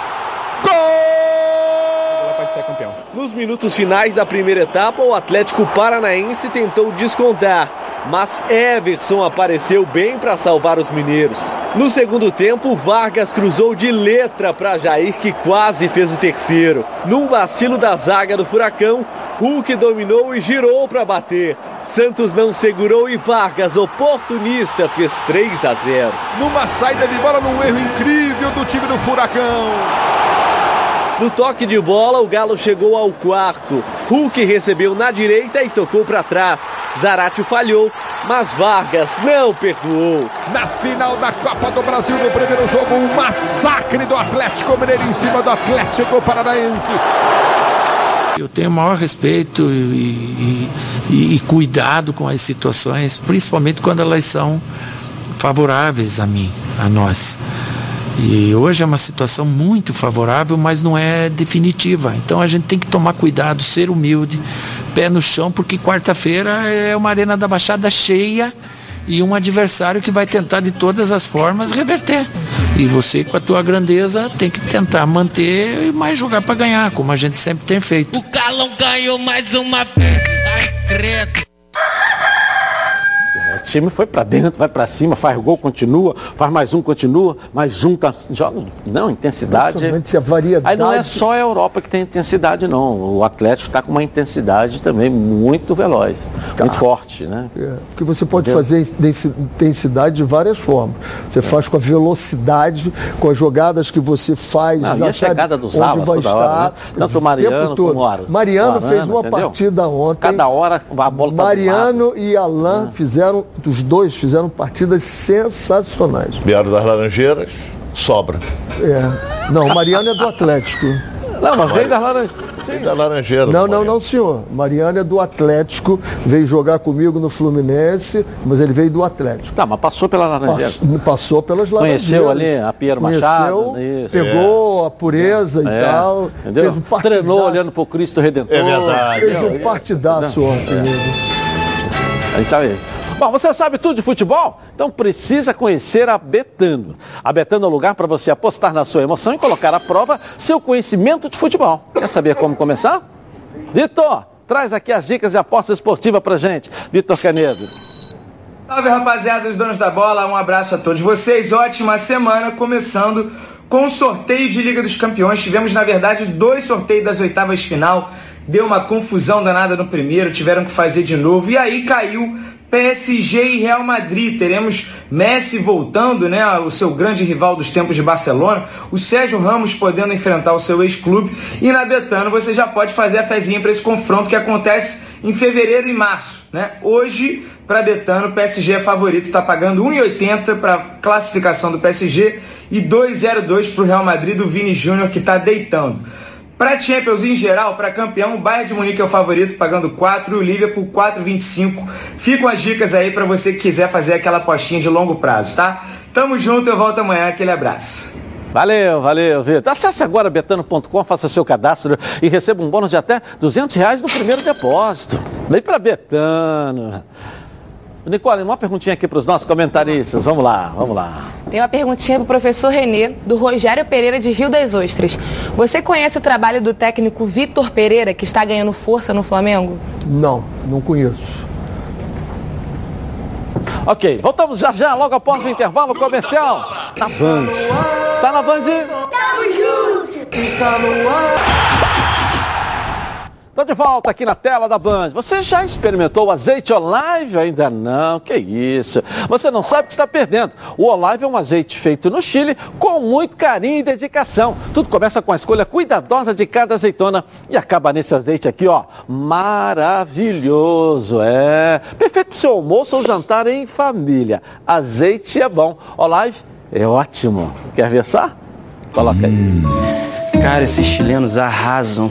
Nos minutos finais da primeira etapa, o Atlético Paranaense tentou descontar, mas Everson apareceu bem para salvar os mineiros. No segundo tempo, Vargas cruzou de letra para Jair, que quase fez o terceiro. Num vacilo da zaga do Furacão, Hulk dominou e girou para bater. Santos não segurou e Vargas, oportunista, fez 3 a 0. numa saída de bola, num erro incrível do time do Furacão. No toque de bola, o Galo chegou ao quarto. Hulk recebeu na direita e tocou para trás. Zarate falhou, mas Vargas não perdoou. Na final da Copa do Brasil, no primeiro jogo, um massacre do Atlético Mineiro em cima do Atlético Paranaense. Eu tenho o maior respeito e, e- e cuidado com as situações, principalmente quando elas são favoráveis a mim, a nós. E hoje é uma situação muito favorável, mas não é definitiva. Então a gente tem que tomar cuidado, ser humilde, pé no chão, porque quarta-feira é uma arena da Baixada cheia e um adversário que vai tentar de todas as formas reverter. E você, com a tua grandeza, tem que tentar manter e mais jogar para ganhar, como a gente sempre tem feito. O Galão ganhou mais uma vez. Ai, credo. O time foi pra dentro, vai pra cima, faz gol, continua, faz mais um, continua, mais um, tá, joga. Não, intensidade. A variedade. Aí não é só a Europa que tem intensidade, não. O Atlético está com uma intensidade também muito veloz, muito forte, né? É, porque você pode Entendeu? fazer intensi- intensidade de várias formas. Você faz com a velocidade, com as jogadas que você faz. Não, e a chegada do onde Zala vai toda estar. hora, né? Tanto o Mariano como o Ar- Mariano Arana, fez uma entendeu? partida ontem. Cada hora a bola tá Mariano e Alain fizeram, os dois fizeram partidas sensacionais. Vieram das Laranjeiras, sobra. É. Não, o Mariano é do Atlético. Não, mas vem das laranjas. Filho da Laranjeira. Não, não, não, senhor. Mariano é do Atlético, veio jogar comigo no Fluminense, mas ele veio do Atlético. Tá, mas passou pela Laranjeira. Passou, passou pelas Laranjeiras. Conheceu ali a Piero Machado. Conheceu, isso. pegou a pureza e É, tal. entendeu? Fez um partidaço. Treinou olhando pro Cristo Redentor. É verdade. Fez um partidaço É. ontem. mesmo. Aí tá aí. Bom, você sabe tudo de futebol? Então precisa conhecer a Betano. A Betano é o lugar para você apostar na sua emoção e colocar à prova seu conhecimento de futebol. Quer saber como começar? Vitor, traz aqui as dicas de aposta esportiva pra gente. Vitor Canedo. Salve rapaziada dos donos da bola, um abraço a todos vocês. Ótima semana, começando com o sorteio de Liga dos Campeões. Tivemos, na verdade, dois sorteios das oitavas final. Deu uma confusão danada no primeiro, tiveram que fazer de novo. E aí caiu PSG e Real Madrid. Teremos Messi voltando, né? O seu grande rival dos tempos de Barcelona. O Sérgio Ramos podendo enfrentar o seu ex-clube. E na Betano você já pode fazer a fezinha para esse confronto que acontece em fevereiro e março. Né? Hoje, para Betano, o PSG é favorito, está pagando 1,80 para classificação do PSG e 2,02 para o Real Madrid do Vini Júnior que está deitando. Para Champions em geral, para campeão, o Bayern de Munique é o favorito, pagando 4 e o Liverpool 4,25. Ficam as dicas aí para você que quiser fazer aquela apostinha de longo prazo, tá? Tamo junto, eu volto amanhã, aquele abraço. Valeu, valeu, Vitor. Acesse agora betano.com, faça seu cadastro e receba um bônus de até 200 reais no primeiro depósito. Vem para Betano. Nicole, uma perguntinha aqui para os nossos comentaristas. Vamos lá, vamos lá. Tem uma perguntinha pro professor Renê, do Rogério Pereira de Rio das Ostras. Você conhece o trabalho do técnico Vitor Pereira, que está ganhando força no Flamengo? Não, não conheço. Ok, voltamos já já, logo após o intervalo comercial. Na Band. Tá na Band? Tamo junto! Está no Tô de volta aqui na tela da Band. Você já experimentou o azeite Olive? Ainda não, que isso. Você não sabe o que está perdendo. O Olive é um azeite feito no Chile com muito carinho e dedicação. Tudo começa com a escolha cuidadosa de cada azeitona e acaba nesse azeite aqui, ó, maravilhoso. É, perfeito para o seu almoço ou jantar em família. Azeite é bom. Olive é ótimo. Quer ver só? Coloca aí. Cara, esses chilenos arrasam.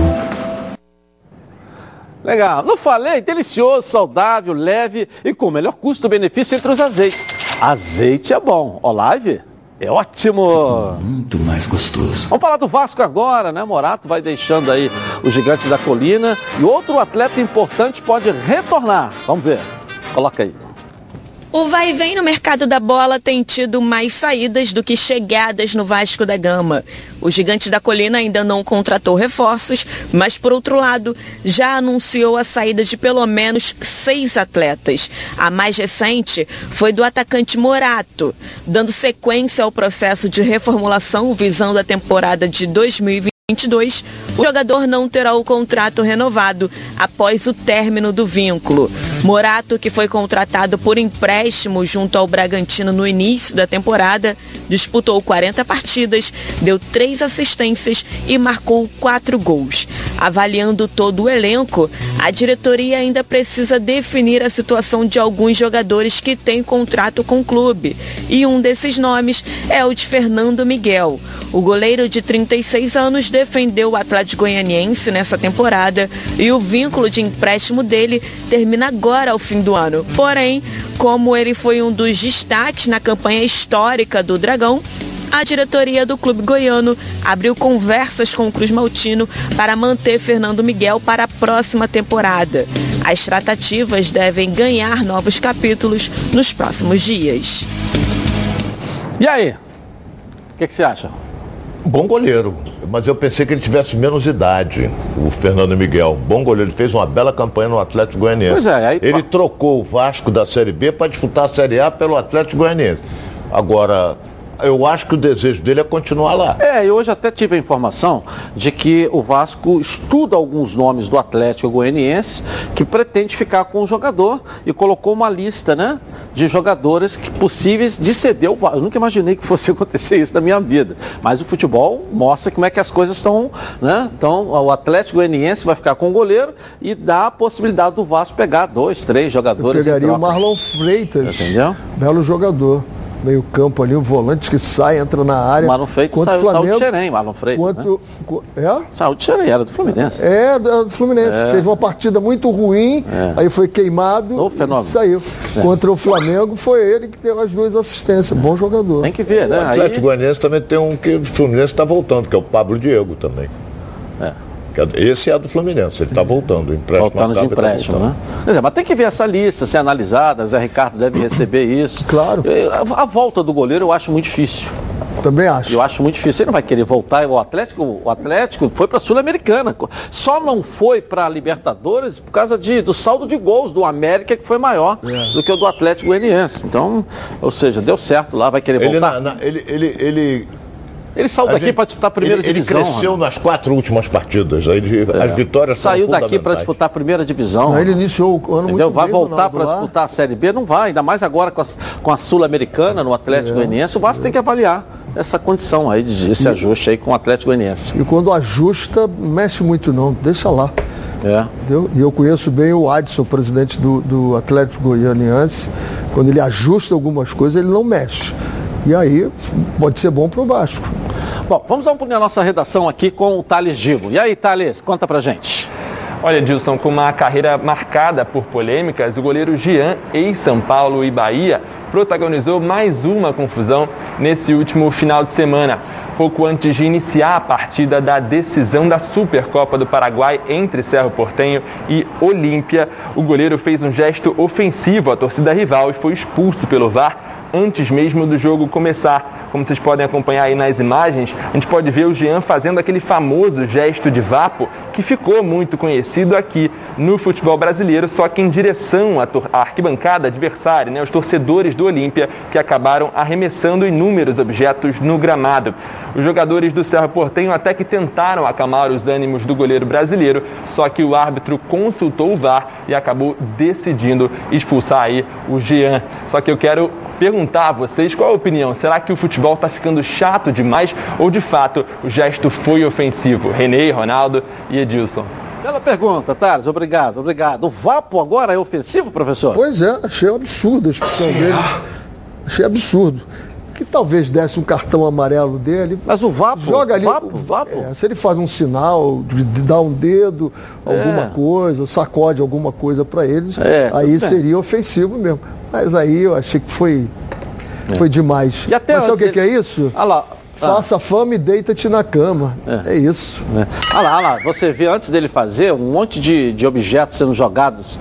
Legal. Não falei? Delicioso, saudável, leve e com o melhor custo-benefício entre os azeites. Azeite é bom. Olive é ótimo. Muito mais gostoso. Vamos falar do Vasco agora, né? Morato vai deixando aí o gigante da colina e outro atleta importante pode retornar. Vamos ver. Coloca aí. O vai e vem no mercado da bola tem tido mais saídas do que chegadas no Vasco da Gama. O gigante da colina ainda não contratou reforços, mas por outro lado, já anunciou a saída de pelo menos seis atletas. A mais recente foi do atacante Morato, dando sequência ao processo de reformulação visando a temporada de 2020. 2022, o jogador não terá o contrato renovado após o término do vínculo. Morato, que foi contratado por empréstimo junto ao Bragantino no início da temporada, disputou 40 partidas, deu três assistências e marcou quatro gols. Avaliando todo o elenco, a diretoria ainda precisa definir a situação de alguns jogadores que têm contrato com o clube. E um desses nomes é o de Fernando Miguel. O goleiro de 36 anos defendeu o Atlético Goianiense nessa temporada e o vínculo de empréstimo dele termina agora ao fim do ano. Porém, como ele foi um dos destaques na campanha histórica do Dragão, a diretoria do clube goiano abriu conversas com o Cruz Maltino para manter Fernando Miguel para a próxima temporada. As tratativas devem ganhar novos capítulos nos próximos dias. E aí? O que, que você acha? Bom goleiro, mas eu pensei que ele tivesse menos idade, o Fernando Miguel. Bom goleiro, ele fez uma bela campanha no Atlético Goianiense. Pois é, aí- Ele trocou o Vasco da Série B para disputar a Série A pelo Atlético Goianiense. Agora, eu acho que o desejo dele é continuar lá. É, e hoje até tive a informação de que o Vasco estuda alguns nomes do Atlético Goianiense que pretende ficar com o jogador e colocou uma lista, né? De jogadores que, possíveis de ceder o Vasco. Eu nunca imaginei que fosse [laughs] acontecer isso na minha vida. Mas o futebol mostra como é que as coisas estão, né? Então, o Atlético Goianiense vai ficar com o goleiro e dá a possibilidade do Vasco pegar dois, três jogadores. Eu pegaria o Marlon Freitas. Entendeu? Belo jogador meio campo ali, o volante que sai, entra na área. Marlon Freitas Quanto saiu, Flamengo, saiu de Xerém, Marlon Freitas. Quanto, né? É? Saiu de Xerém, era do Fluminense. É, do Fluminense. É. Fez uma partida muito ruim, É. aí foi queimado fenômeno. e saiu. É. Contra o Flamengo, foi ele que deu as duas assistências. Bom jogador. Tem que ver, O Atlético Goianiense também tem um que o Fluminense está voltando, que é o Pablo Diego também. É. Esse é do Fluminense, ele está voltando. O empréstimo Voltando de acaba, ele tá empréstimo, né? Quer dizer, mas tem que ver essa lista, ser analisada, o Zé Ricardo deve receber isso. [coughs] Claro. A, a volta do goleiro eu acho muito difícil. Também acho. Eu acho muito difícil. Ele não vai querer voltar. O Atlético, o Atlético foi para a Sul-Americana. Só não foi para a Libertadores por causa de, do saldo de gols do América, que foi maior É. do que o do Atlético Goianiense. Então, ou seja, deu certo lá, vai querer Ele, voltar. na- na- ele, ele, ele, Ele saiu a daqui gente- para disputar a primeira ele, divisão. Ele cresceu nas quatro últimas partidas. Aí ele- É. As vitórias Saiu daqui para disputar a primeira divisão. Aí ele iniciou o ano Entendeu? muito Vai bem, voltar para disputar a Série B? Não vai, ainda mais agora com a, com a Sul-Americana no Atlético É. Goianiense. O Vasco tem que avaliar essa condição aí, de, esse ajuste aí com o Atlético Goianiense. E quando ajusta, mexe muito não, deixa lá. É. Entendeu? E eu conheço bem o Adson, presidente do, do Atlético Goianiense. Quando ele ajusta algumas coisas, ele não mexe. E aí pode ser bom para o Vasco. Bom, vamos dar um pulinho na nossa redação aqui com o Thales Gibo. E aí, Thales, conta pra gente. Olha, Dilson, com uma carreira marcada por polêmicas, o goleiro Jean, ex-São Paulo e Bahia, protagonizou mais uma confusão nesse último final de semana. Pouco antes de iniciar a partida da decisão da Supercopa do Paraguai entre Cerro Portenho e Olímpia, o goleiro fez um gesto ofensivo à torcida rival e foi expulso pelo VAR antes mesmo do jogo começar. Como vocês podem acompanhar aí nas imagens, a gente pode ver o Jean fazendo aquele famoso gesto de vapo que ficou muito conhecido aqui no futebol brasileiro, só que em direção à, arquibancada adversária, né, os torcedores do Olímpia que acabaram arremessando inúmeros objetos no gramado. Os jogadores do Serra Portenho até que tentaram acalmar os ânimos do goleiro brasileiro, só que o árbitro consultou o VAR e acabou decidindo expulsar aí o Jean. Só que eu quero perguntar a vocês qual a opinião. Será que o futebol está ficando chato demais ou de fato o gesto foi ofensivo? Renê, Ronaldo e Edilson. Bela pergunta, Thales. Obrigado, obrigado. O Vapo agora é ofensivo, professor? Pois é, achei um absurdo a expulsão dele. Achei absurdo. Que talvez desse um cartão amarelo dele. Mas o Vapo, joga ali. Vapo, Vapo. É, se ele faz um sinal, de, de dar um dedo, alguma É. coisa, ou sacode alguma coisa para eles, É, aí seria ofensivo mesmo. Mas aí eu achei que foi, foi demais. E até Mas sabe o que, antes que é ele- isso? Olha lá. Faça fama e deita-te na cama. É, isso. É. Olha lá, olha lá, você vê antes dele fazer um monte de, de objetos sendo jogados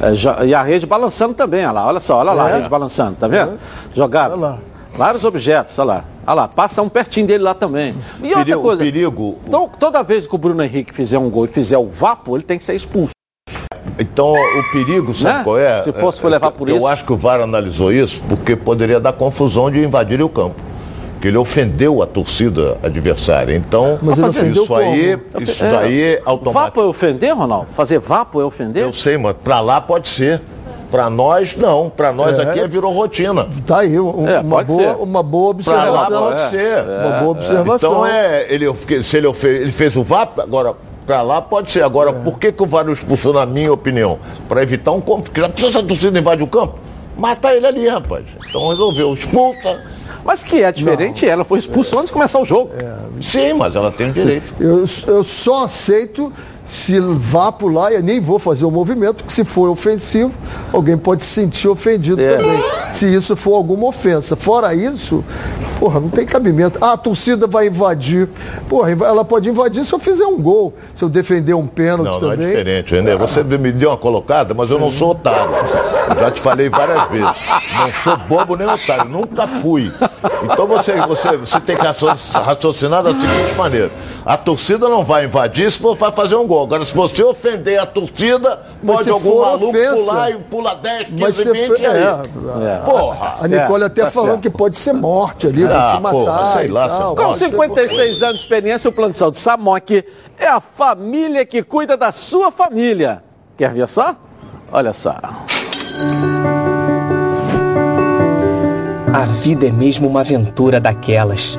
é, jo- e a rede balançando também, olha lá, olha só, olha lá É. a rede balançando, tá vendo? Jogado. Olha lá. Vários objetos, olha lá. Olha lá, passa um pertinho dele lá também. E outra Perigo- coisa, perigo- então, toda vez que o Bruno Henrique fizer um gol e fizer o vapo, ele tem que ser expulso. Então, o perigo, sabe Né? qual é? Se fosse for levar por eu isso. acho que o VAR analisou isso porque poderia dar confusão de invadir o campo. Que ele ofendeu a torcida adversária. Então, Mas ele ofendeu isso aí, como? isso É, daí é automático. Vapo é ofender, Ronaldo? Fazer vapo é ofender? Eu sei, mas pra lá pode ser. Pra nós, não. Pra nós É. aqui virou rotina. Tá aí, um- É, uma, boa, ser. uma boa Pra lá observação. pode é. ser. Uma boa observação. Então é, ele, se ele, ofe- ele fez o VAR, agora pra lá pode ser. Agora, por que, que o VAR não expulsou, na minha opinião? Pra evitar um campo. Porque já precisa essa torcida invade o campo? Mata ele ali, rapaz. Então resolveu, expulsa. Mas que é diferente, ela foi expulsa antes de começar o jogo. Sim, mas ela tem o direito. Eu, eu só aceito se vá por lá e nem vou fazer o movimento, que se for ofensivo, alguém pode se sentir ofendido É. também. Se isso for alguma ofensa. Fora isso, porra, não tem cabimento. Ah, a torcida vai invadir. Porra, ela pode invadir se eu fizer um gol, se eu defender um pênalti Não, não é também. diferente, René. Você me deu uma colocada, mas eu não sou otário. Eu já te falei várias vezes. Não sou bobo nem otário, nunca fui. Então você, você, você tem que raciocinar da seguinte maneira. A torcida não vai invadir se for vai fazer um gol. Agora, se você ofender a torcida, Mas pode algum maluco ofensa- pular e pula 10, 15, Mas você 20 foi, aí. é, Porra. a Nicole até tá falando certo. que pode ser morte ali, Ah, te matar. porra, sei e lá, tal. Com Pode ser 56 anos de experiência, o plano de saúde Samok é a família que cuida da sua família. Quer ver só? Olha só. A vida é mesmo uma aventura daquelas.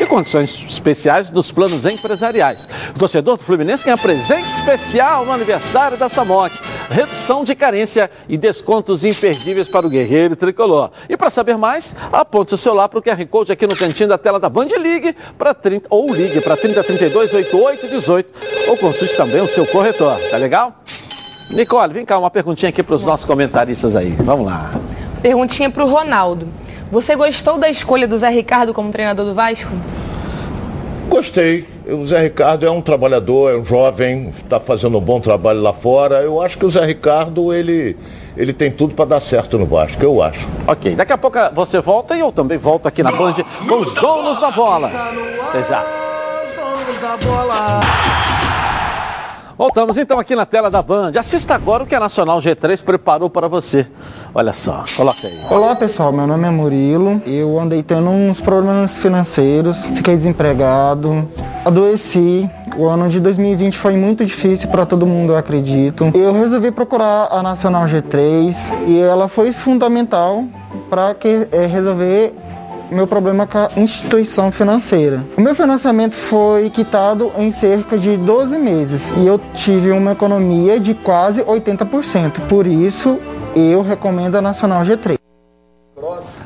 E condições especiais dos planos empresariais. O torcedor do Fluminense ganha presente especial no aniversário da Samok. Redução de carência e descontos imperdíveis para o guerreiro tricolor. E para saber mais, aponte o celular para o QR Code aqui no cantinho da tela da Band ligue para 30 ou ligue para 3032 8818 ou consulte também o seu corretor. Tá legal? Nicole, vem cá, uma perguntinha aqui para os nossos comentaristas aí. Vamos lá. Perguntinha pro Ronaldo. Você gostou da escolha do Zé Ricardo como treinador do Vasco? Gostei. O Zé Ricardo é um trabalhador, é um jovem, está fazendo um bom trabalho lá fora. Eu acho que o Zé Ricardo, ele, ele tem tudo para dar certo no Vasco, eu acho. Ok, daqui a pouco você volta e eu também volto aqui na Band com os donos da bola. Até já. Voltamos então aqui na tela da Band. Assista agora o que a Nacional G3 preparou para você. Olha só, coloca aí. Olá pessoal, meu nome é Murilo. Eu andei tendo uns problemas financeiros, fiquei desempregado, adoeci. O ano de 2020 foi muito difícil para todo mundo, eu acredito. Eu resolvi procurar a Nacional G3 e ela foi fundamental para que é, resolver meu problema com a instituição financeira. O meu financiamento foi quitado em cerca de 12 meses e eu tive uma economia de quase 80%. Por isso, eu recomendo a Nacional G3.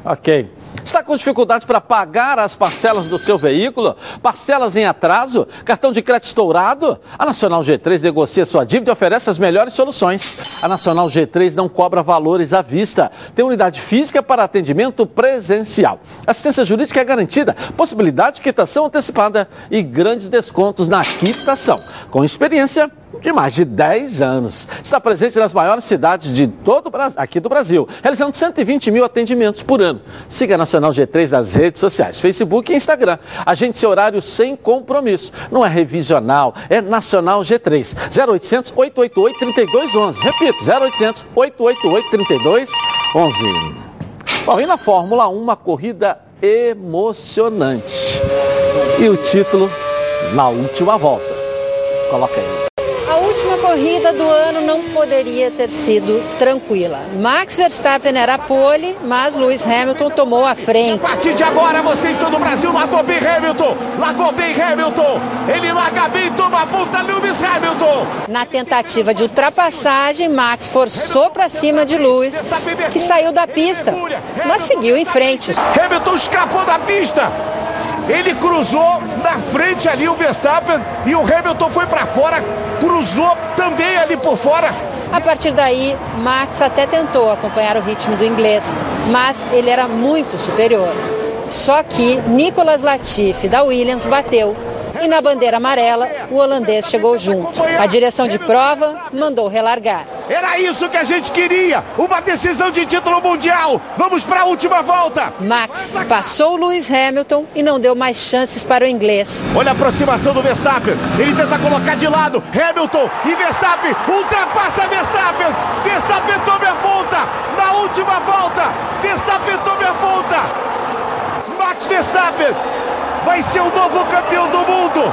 Ok. Está com dificuldade para pagar as parcelas do seu veículo? Parcelas em atraso? Cartão de crédito estourado? A Nacional G3 negocia sua dívida e oferece as melhores soluções. A Nacional G3 não cobra valores à vista. Tem unidade física para atendimento presencial. Assistência jurídica é garantida, possibilidade de quitação antecipada e grandes descontos na quitação. Com experiência de mais de 10 anos. Está presente nas maiores cidades de todo o Brasil, aqui do Brasil, realizando 120 mil atendimentos por ano. Siga a Nacional G3 nas redes sociais, Facebook e Instagram. Agende seu horário sem compromisso. Não é revisional, é Nacional G3. 0800 888 3211. Repito, 0800 888 3211. Bom, e na Fórmula 1, uma corrida emocionante. E o título, na última volta. Coloca aí. Última corrida do ano não poderia ter sido tranquila. Max Verstappen era pole, mas Lewis Hamilton tomou a frente. A partir de agora, você em todo o Brasil largou bem Hamilton, largou bem Hamilton, ele larga bem, toma a ponta Lewis Hamilton. Na tentativa de ultrapassagem, Max forçou para cima de Lewis, que saiu da pista, mas seguiu em frente. Hamilton escapou da pista. Ele cruzou na frente ali o Verstappen e o Hamilton foi para fora, cruzou também ali por fora. A partir daí, Max até tentou acompanhar o ritmo do inglês, mas ele era muito superior. Só que Nicolas Latifi da Williams bateu e na bandeira amarela o holandês chegou junto. A direção de prova mandou relargar. Era isso que a gente queria, uma decisão de título mundial. Vamos para a última volta. Max passou Lewis Hamilton e não deu mais chances para o inglês. Olha a aproximação do Verstappen. Ele tenta colocar de lado Hamilton e Verstappen ultrapassa Verstappen. Verstappen toma a ponta na última volta. Verstappen toma a ponta. Max Verstappen vai ser o novo campeão do mundo.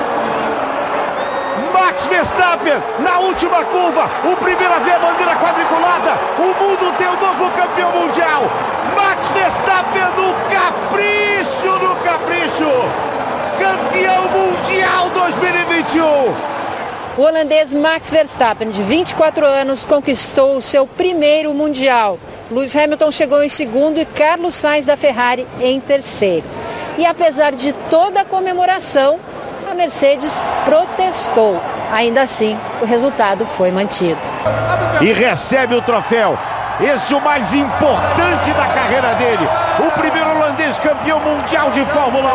Max Verstappen na última curva, o primeiro a ver a bandeira quadriculada. O mundo tem o novo campeão mundial. Max Verstappen no capricho, no capricho. Campeão mundial 2021. O holandês Max Verstappen, de 24 anos, conquistou o seu primeiro mundial. Lewis Hamilton chegou em segundo e Carlos Sainz da Ferrari em terceiro. E apesar de toda a comemoração, a Mercedes protestou. Ainda assim, o resultado foi mantido. E recebe o troféu. Esse é o mais importante da carreira dele. O primeiro holandês campeão mundial de Fórmula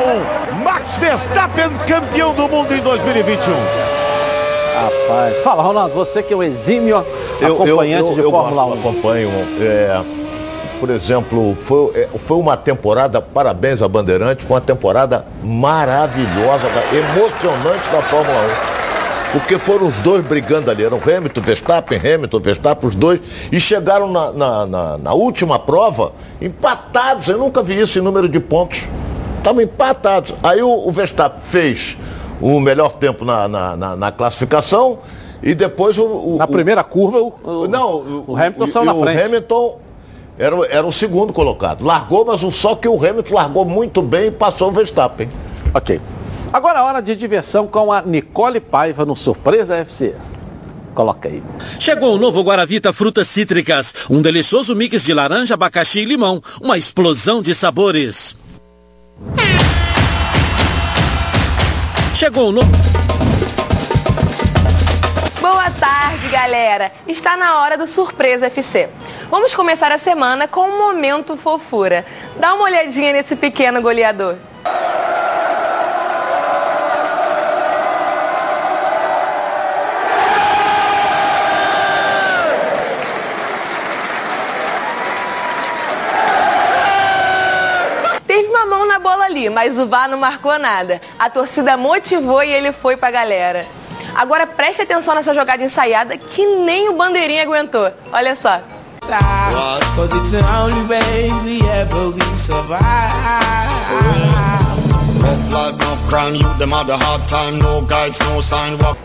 1. Max Verstappen, campeão do mundo em 2021. Rapaz, fala Ronaldo, você que é o exímio acompanhante eu, eu, de eu Fórmula gosto, 1. acompanho. é, por exemplo, foi, é, foi uma temporada, parabéns a Bandeirante, foi uma temporada maravilhosa, emocionante da Fórmula 1. Porque foram os dois brigando ali, eram Hamilton, Verstappen, Hamilton, Verstappen, os dois, e chegaram na, na- na- na última prova empatados. Eu nunca vi isso em número de pontos. Estavam empatados. Aí o, o Verstappen fez o melhor tempo na, na- na- classificação e depois o. Na primeira curva, o, não, o Hamilton saiu na o frente. Hamilton era, o- era o segundo colocado. Largou, mas o- só que o Hamilton largou muito bem e passou o Verstappen. Ok. Agora é hora de diversão com a Nicole Paiva no Surpresa FC. Coloca aí. Chegou o novo Guaravita Frutas Cítricas, um delicioso mix de laranja, abacaxi e limão, uma explosão de sabores. Chegou o novo tarde, galera! Está na hora do Surpresa FC. Vamos começar a semana com um momento fofura. Dá uma olhadinha nesse pequeno goleador. Teve uma mão na bola ali, mas o VAR não marcou nada. A torcida motivou e ele foi pra galera. Agora preste atenção nessa jogada ensaiada que nem o bandeirinha aguentou. Olha só.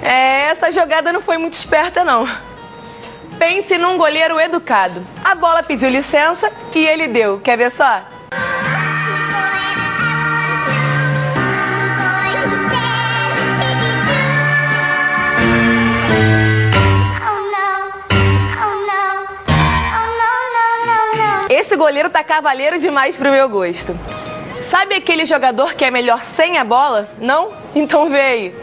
É, essa jogada não foi muito esperta não. Pense num goleiro educado. A bola pediu licença e ele deu. Quer ver só? Goleiro tá cavaleiro demais pro meu gosto. Sabe aquele jogador que é melhor sem a bola? Não? Então aí.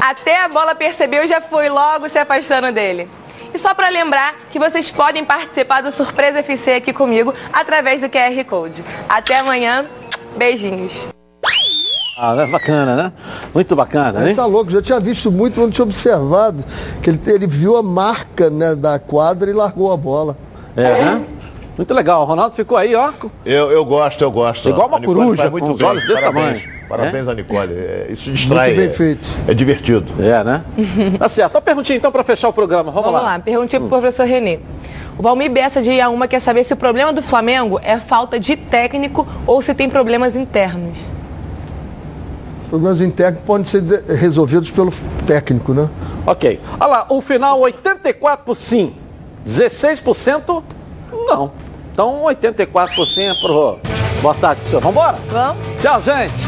Até a bola percebeu e já foi logo se afastando dele. E só para lembrar que vocês podem participar do Surpresa FC aqui comigo através do QR Code. Até amanhã. Beijinhos. Ah, né? bacana, né? Muito bacana, hein? Essa louco, já tinha visto muito, não tinha observado que ele, ele viu a marca né, da quadra e largou a bola. É, né? Muito legal. O Ronaldo ficou aí, ó. Eu, eu gosto, eu gosto. Igual uma coruja, faz muito com os olhos desse Parabéns. tamanho. Parabéns a Nicole. É, Isso distrai. Muito bem é- feito. É divertido. É, né? [laughs] Tá certo. Uma perguntinha então para fechar o programa. Vamos, Vamos lá, perguntinha pro professor Renê. O Valmir Bessa de Iaúma quer saber se o problema do Flamengo é falta de técnico ou se tem problemas internos. Problemas internos podem ser resolvidos pelo técnico, né? Ok. Olha lá, o final 84 sim, 16% não. Então 84% pro. Boa tarde, senhor. Vambora? Vamos. Tchau, gente.